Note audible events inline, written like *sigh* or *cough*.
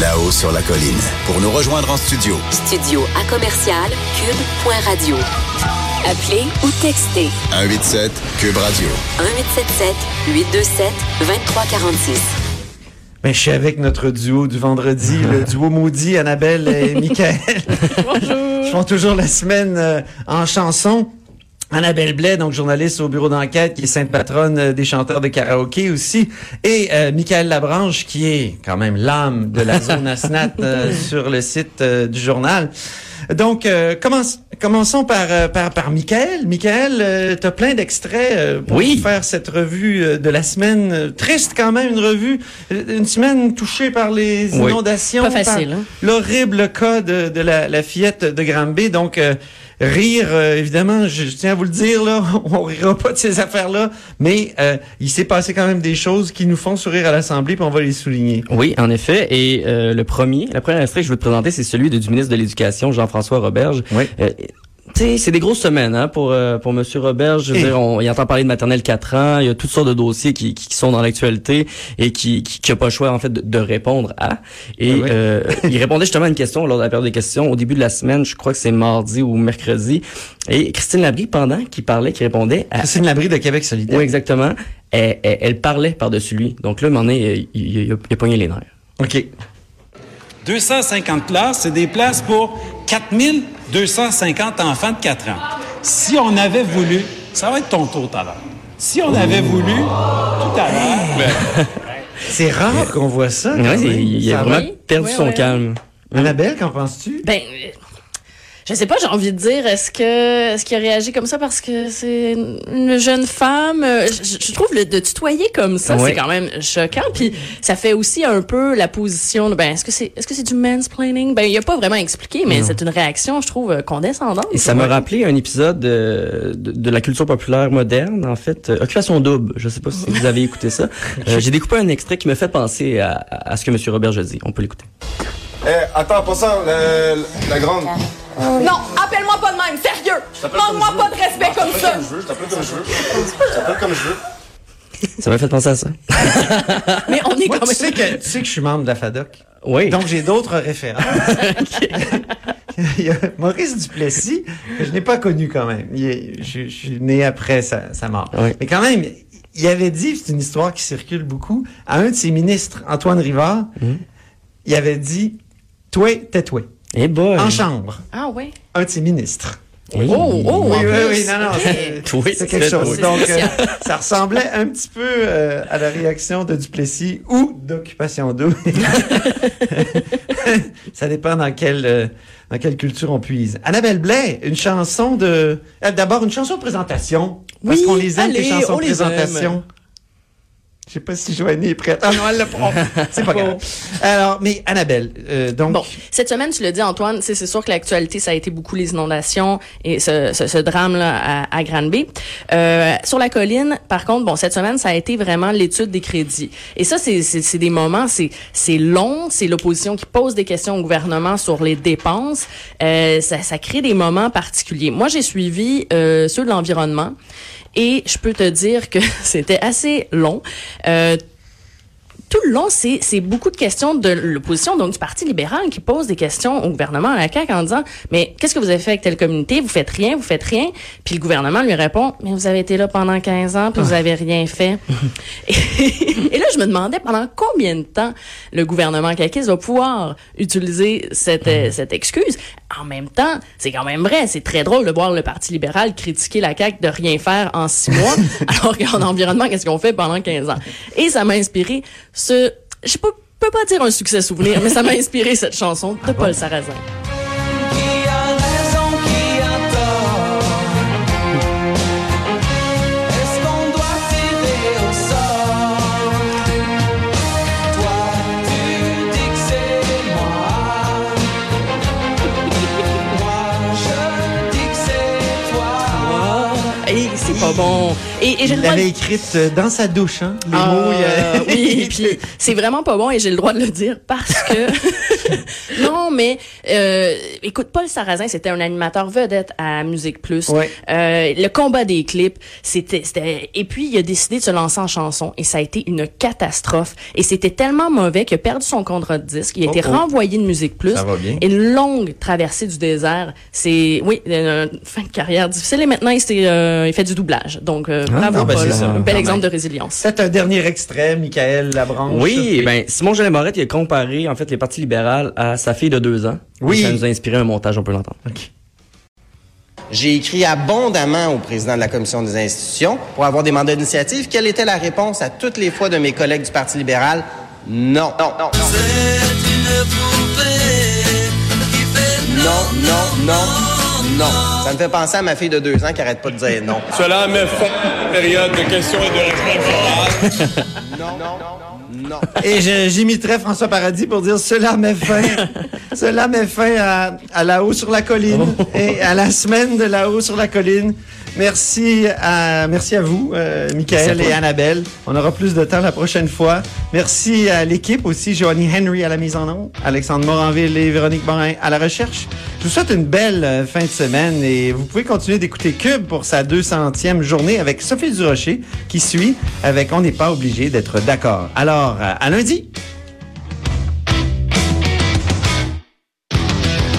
Là-haut sur la colline. Pour nous rejoindre en studio. Studio à commercial cube.radio. Appelez ou textez 187 Cube Radio. 1877 827 2346. Ben, je suis avec notre duo du vendredi, le *laughs* duo maudit, Annabelle et Michael. Bonjour. Ils font toujours la semaine euh, en chanson. Annabelle Blais, donc journaliste au bureau d'enquête, qui est sainte patronne euh, des chanteurs de karaoké aussi, et euh, Michael Labranche, qui est quand même l'âme de la zone *laughs* ASNAT euh, sur le site euh, du journal. Donc, euh, commence- commençons par, euh, par, par Michael. Michael, tu as plein d'extraits euh, pour Oui. faire cette revue euh, de la semaine. Euh, Triste quand même, une revue, euh, une semaine touchée par les Oui. inondations. Pas facile, hein? L'horrible cas de, de la, la fillette de Granby. Donc, euh, rire, euh, évidemment, je, je tiens à vous le dire, là, *laughs* on rira pas de ces affaires-là, mais euh, il s'est passé quand même des choses qui nous font sourire à l'Assemblée, puis on va les souligner. Oui, en effet. Et euh, le premier, la première extrait que je veux te présenter, c'est celui de- du ministre de l'Éducation, Jean-François Roberge. Oui. Euh, tu sais, c'est des grosses semaines hein, pour euh, pour Monsieur Roberge. Je veux Et- dire, on, il entend parler de maternelle 4 ans. Il y a toutes sortes de dossiers qui, qui, qui sont dans l'actualité et qui qui, qui a pas le choix en fait de, de répondre à. Et Ah oui. euh, il répondait justement à une question lors de la période des questions au début de la semaine. Je crois que c'est mardi ou mercredi. Et Christine Labrie, pendant qu'il parlait, qui répondait à Christine Labrie de Québec solidaire. oui, exactement. Elle, elle, elle parlait par-dessus lui. Donc là, moment donné, il, il, il a, il a pogné les nerfs. OK. 250 places, c'est des places pour 4250 enfants de 4 ans. Si on avait voulu, ça va être ton tour tout à l'heure. Si on avait voulu, tout à l'heure, *laughs* C'est rare qu'on voit ça. quand Ouais, même. il, il a Ça vraiment va? perdu Oui, son oui. calme. Annabelle, qu'en penses-tu? Ben, euh, je sais pas, j'ai envie de dire, est-ce que est-ce qu'il a réagi comme ça parce que c'est une jeune femme? Euh, Je, je trouve le, de tutoyer comme ça, c'est quand même choquant. Puis ça fait aussi un peu la position de, ben, est-ce que c'est est-ce que c'est du mansplaining? Ben, il a pas vraiment expliqué, mais c'est une réaction, je trouve, euh, condescendante. Et ça m'a rappelé un épisode euh, de, de la culture populaire moderne, en fait, Occupation double. Je sais pas si vous avez écouté ça. *laughs* Euh, J'ai découpé un extrait qui me fait penser à, à ce que M. Robert dit. On peut l'écouter. Eh, attends, pas ça, la, la grande. Non, appelle-moi pas de même, sérieux! Manque-moi pas de respect comme ça! Je veux, je t'appelle comme je veux. Je t'appelle comme je veux. Ça m'a fait penser à ça. *laughs* Mais on est Moi, quand tu même. sais, que, tu sais que je suis membre de la FADOC. Oui. Donc, j'ai d'autres référents. *laughs* *laughs* Il y a Maurice Duplessis, que je n'ai pas connu quand même. Il est- je, je suis né après sa, sa mort. Oui. Mais quand même, il avait dit, c'est une histoire qui circule beaucoup, à un de ses ministres, Antoine Rivard, il avait dit, toi, tais-toi. Eh boy. En chambre. Ah ouais. Un de ses ministres. Hey. Oh, oh, Oui, oui, oui, non, non, c'est *laughs* Oui, c'est quelque chose. Donc, euh, ça ressemblait un petit peu euh, à la réaction de Duplessis ou d'Occupation double. *laughs* ça dépend dans quelle, euh, dans quelle culture on puise. Annabelle Blais, une chanson de... D'abord, une chanson de présentation. Parce Oui, qu'on les aime, les chansons on de présentation. aime. Je sais pas si Joanie est prête. Ah non, elle l'a pas. *laughs* C'est pas grave. Alors, mais Annabelle, euh, donc... Bon, cette semaine, tu l'as dit, Antoine, c'est sûr que l'actualité, ça a été beaucoup les inondations et ce, ce, ce drame-là à, à Granby. Euh, sur la colline, par contre, bon, cette semaine, ça a été vraiment l'étude des crédits. Et ça, c'est des moments, c'est c'est long, c'est l'opposition qui pose des questions au gouvernement sur les dépenses. Euh, ça, ça crée des moments particuliers. Moi, j'ai suivi euh, ceux de l'environnement. Et je peux te dire que *laughs* c'était assez long. Euh, tout le long, c'est beaucoup de questions de l'opposition, donc du Parti libéral, qui pose des questions au gouvernement, à la CAQ, en disant, mais qu'est-ce que vous avez fait avec telle communauté? Vous faites rien, vous faites rien. Puis le gouvernement lui répond, mais vous avez été là pendant 15 ans, puis vous avez rien fait. *laughs* et, et là, je me demandais pendant combien de temps le gouvernement caquiste va pouvoir utiliser cette, euh, cette excuse? En même temps, c'est quand même vrai, c'est très drôle de voir le Parti libéral critiquer la CAQ de rien faire en six mois, *laughs* alors qu'en environnement, qu'est-ce qu'on fait pendant 15 ans? Et ça m'a inspiré ce, je peux, peux pas dire un succès souvenir, mais ça m'a inspiré cette chanson de Paul Sarrazin. C'est pas bon. Et, et j'ai Il le droit de- l'avait écrite euh, dans sa douche, hein? Les Ah, mots, a- oui, puis c'est vraiment pas bon et j'ai le droit de le dire parce que *laughs* non, mais euh, écoute, Paul Sarrazin, c'était un animateur vedette à Musique Plus. Ouais. Euh, le combat des clips, c'était, et puis il a décidé de se lancer en chanson et ça a été une catastrophe et c'était tellement mauvais qu'il a perdu son contrat de disque. Il a été Oh, oh. renvoyé de Musique Plus. Ça va bien. Une longue traversée du désert. C'est, oui, une fin de carrière difficile et maintenant il, euh, il fait du doublage. Donc euh, bravo non, ben, Paul, ça, un bel exemple de résilience. C'est un dernier extrait, Michael Labranche. Oui, ben Simon Jolet Morette, il a comparé en fait les partis libérales à sa fille de deux ans. Oui. Ça nous a inspiré un montage, on peut l'entendre. J'ai écrit abondamment au président de la commission des institutions pour avoir des mandats d'initiative. Quelle était la réponse à toutes les fois de mes collègues du Parti libéral? Non, non, non, non. Non, non. Ça me fait penser à ma fille de deux ans qui arrête pas de dire non. Cela met fin à la période de questions et de réponses. Non, non, non, non. Et je- j'imiterai François Paradis pour dire cela met fin, cela met fin à, à la haut sur la colline et à la semaine de la haut sur la colline. Merci à, merci à vous, euh, Michael et. Annabelle. On aura plus de temps la prochaine fois. Merci à l'équipe aussi, Joanie Henry à la mise en onde, Alexandre Moranville et Véronique Morin à la recherche. Je vous souhaite une belle euh, fin de semaine et vous pouvez continuer d'écouter Cube pour sa 200e journée avec Sophie Durocher qui suit avec On n'est pas obligé d'être d'accord. Alors, euh, à lundi!